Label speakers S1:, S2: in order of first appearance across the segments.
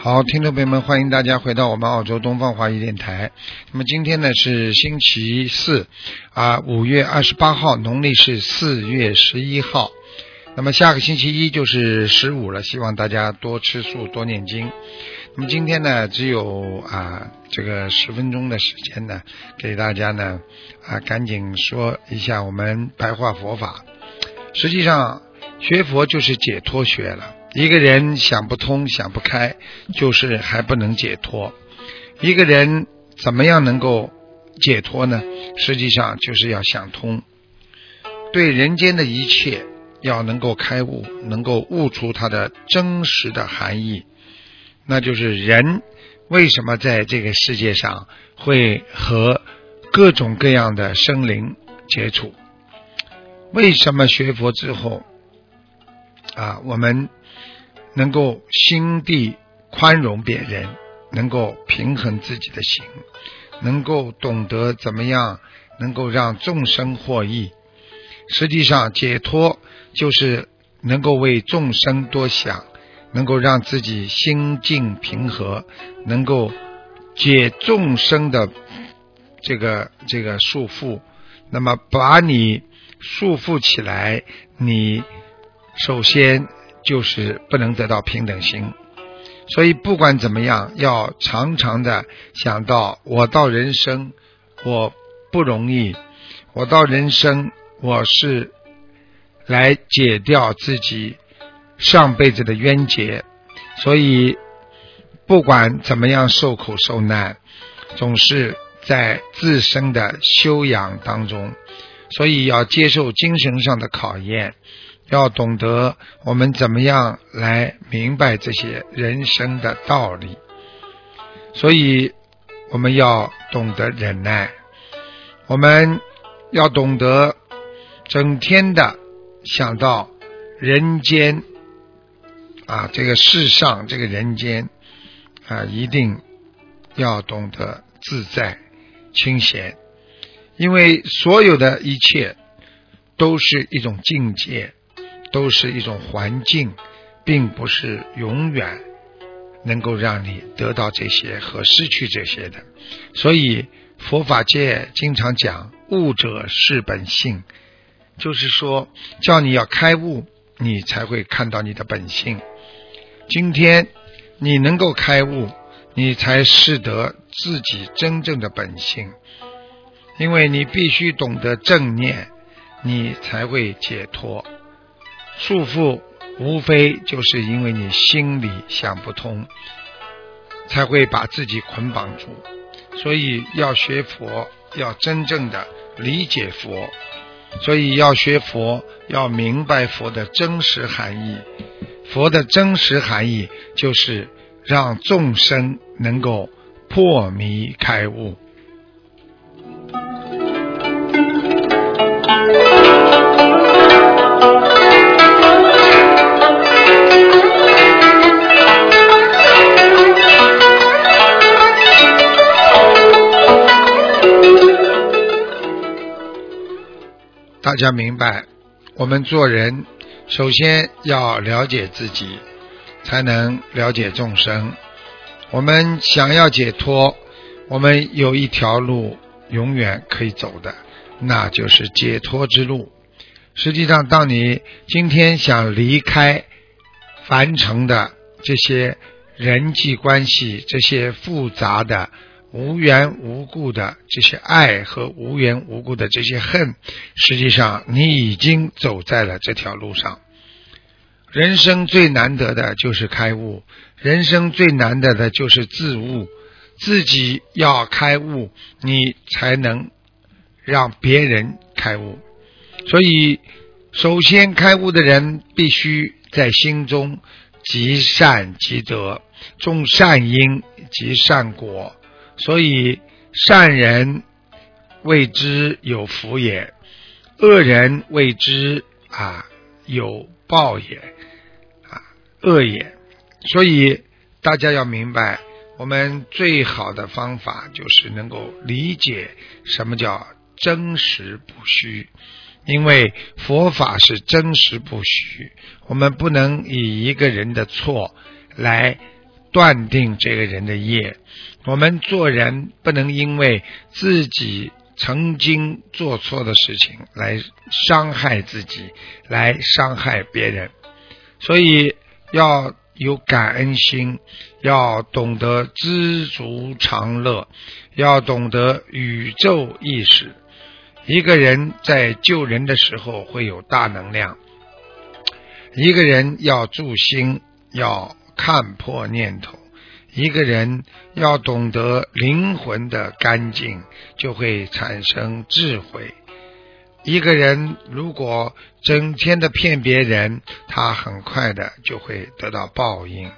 S1: 好，听众朋友们，欢迎大家回到我们澳洲东方华语电台。那么今天呢是星期四，啊，五月二十八号，农历是四月十一号。那么下个星期一就是十五了，希望大家多吃素，多念经。那么今天呢，只有啊这个十分钟的时间呢，给大家呢啊赶紧说一下我们白话佛法。实际上，学佛就是解脱学了。一个人想不通、想不开，就是还不能解脱。一个人怎么样能够解脱呢？实际上就是要想通，对人间的一切要能够开悟，能够悟出它的真实的含义。那就是人为什么在这个世界上会和各种各样的生灵接触？为什么学佛之后啊，我们？能够心地宽容别人，能够平衡自己的心，能够懂得怎么样能够让众生获益。实际上，解脱就是能够为众生多想，能够让自己心境平和，能够解众生的这个这个束缚。那么，把你束缚起来，你首先。就是不能得到平等心，所以不管怎么样，要常常的想到我到人生我不容易，我到人生我是来解掉自己上辈子的冤结，所以不管怎么样受苦受难，总是在自身的修养当中，所以要接受精神上的考验。要懂得我们怎么样来明白这些人生的道理，所以我们要懂得忍耐，我们要懂得整天的想到人间啊，这个世上这个人间啊，一定要懂得自在清闲，因为所有的一切都是一种境界。都是一种环境，并不是永远能够让你得到这些和失去这些的。所以佛法界经常讲“悟者是本性”，就是说叫你要开悟，你才会看到你的本性。今天你能够开悟，你才识得自己真正的本性，因为你必须懂得正念，你才会解脱。束缚无非就是因为你心里想不通，才会把自己捆绑住。所以要学佛，要真正的理解佛。所以要学佛，要明白佛的真实含义。佛的真实含义就是让众生能够破迷开悟。家明白，我们做人首先要了解自己，才能了解众生。我们想要解脱，我们有一条路永远可以走的，那就是解脱之路。实际上，当你今天想离开凡尘的这些人际关系，这些复杂的。无缘无故的这些爱和无缘无故的这些恨，实际上你已经走在了这条路上。人生最难得的就是开悟，人生最难得的就是自悟。自己要开悟，你才能让别人开悟。所以，首先开悟的人必须在心中积善积德，种善因积善果。所以善人谓之有福也，恶人谓之啊有报也，啊恶也。所以大家要明白，我们最好的方法就是能够理解什么叫真实不虚，因为佛法是真实不虚，我们不能以一个人的错来断定这个人的业。我们做人不能因为自己曾经做错的事情来伤害自己，来伤害别人，所以要有感恩心，要懂得知足常乐，要懂得宇宙意识。一个人在救人的时候会有大能量，一个人要助心，要看破念头。一个人要懂得灵魂的干净，就会产生智慧。一个人如果整天的骗别人，他很快的就会得到报应。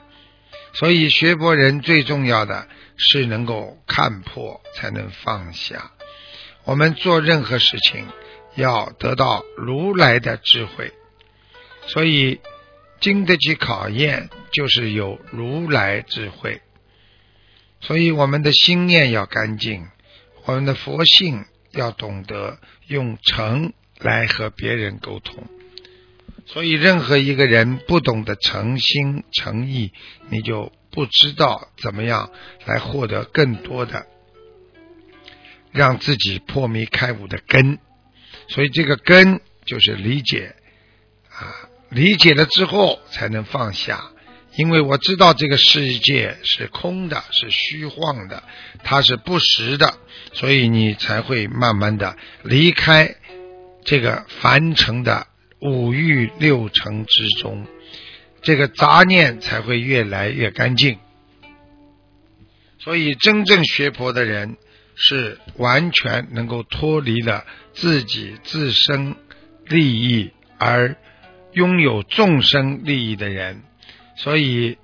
S1: 所以学佛人最重要的是能够看破，才能放下。我们做任何事情要得到如来的智慧，所以经得起考验，就是有如来智慧。所以，我们的心念要干净，我们的佛性要懂得用诚来和别人沟通。所以，任何一个人不懂得诚心诚意，你就不知道怎么样来获得更多的让自己破迷开悟的根。所以，这个根就是理解啊，理解了之后才能放下。因为我知道这个世界是空的，是虚幻的，它是不实的，所以你才会慢慢的离开这个凡尘的五欲六尘之中，这个杂念才会越来越干净。所以，真正学佛的人是完全能够脱离了自己自身利益，而拥有众生利益的人。所以，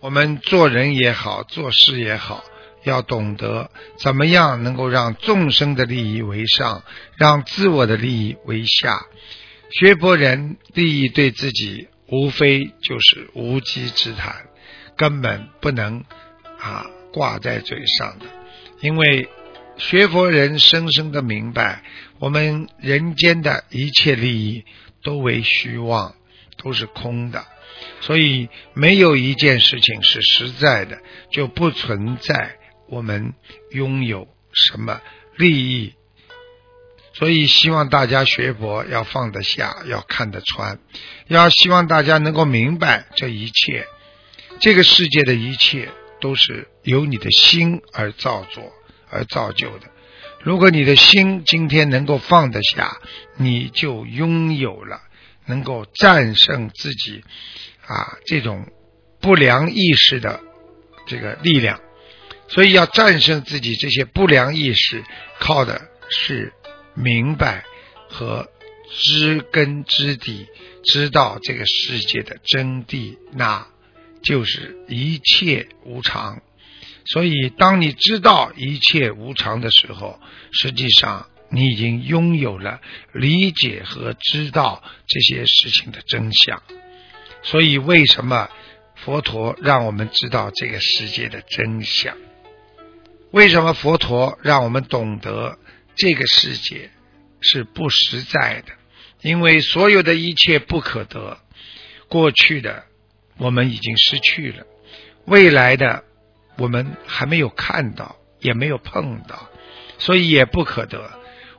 S1: 我们做人也好，做事也好，要懂得怎么样能够让众生的利益为上，让自我的利益为下。学佛人利益对自己，无非就是无稽之谈，根本不能啊挂在嘴上的。因为学佛人深深的明白，我们人间的一切利益都为虚妄，都是空的。所以，没有一件事情是实在的，就不存在我们拥有什么利益。所以，希望大家学佛要放得下，要看得穿，要希望大家能够明白这一切，这个世界的一切都是由你的心而造作而造就的。如果你的心今天能够放得下，你就拥有了能够战胜自己。啊，这种不良意识的这个力量，所以要战胜自己这些不良意识，靠的是明白和知根知底，知道这个世界的真谛，那就是一切无常。所以，当你知道一切无常的时候，实际上你已经拥有了理解和知道这些事情的真相。所以，为什么佛陀让我们知道这个世界的真相？为什么佛陀让我们懂得这个世界是不实在的？因为所有的一切不可得，过去的我们已经失去了，未来的我们还没有看到，也没有碰到，所以也不可得。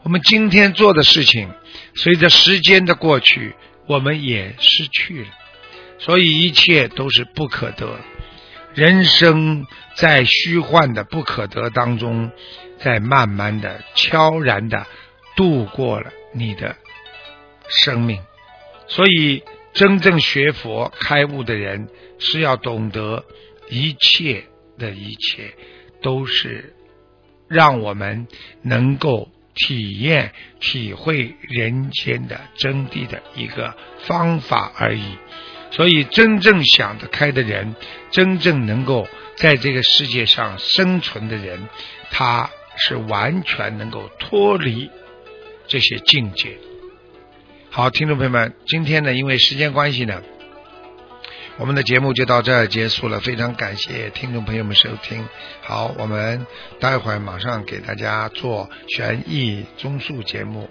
S1: 我们今天做的事情，随着时间的过去，我们也失去了。所以一切都是不可得，人生在虚幻的不可得当中，在慢慢的、悄然的度过了你的生命。所以，真正学佛开悟的人是要懂得一切的一切都是让我们能够体验、体会人间的真谛的一个方法而已。所以，真正想得开的人，真正能够在这个世界上生存的人，他是完全能够脱离这些境界。好，听众朋友们，今天呢，因为时间关系呢，我们的节目就到这儿结束了。非常感谢听众朋友们收听。好，我们待会儿马上给大家做悬疑综述节目。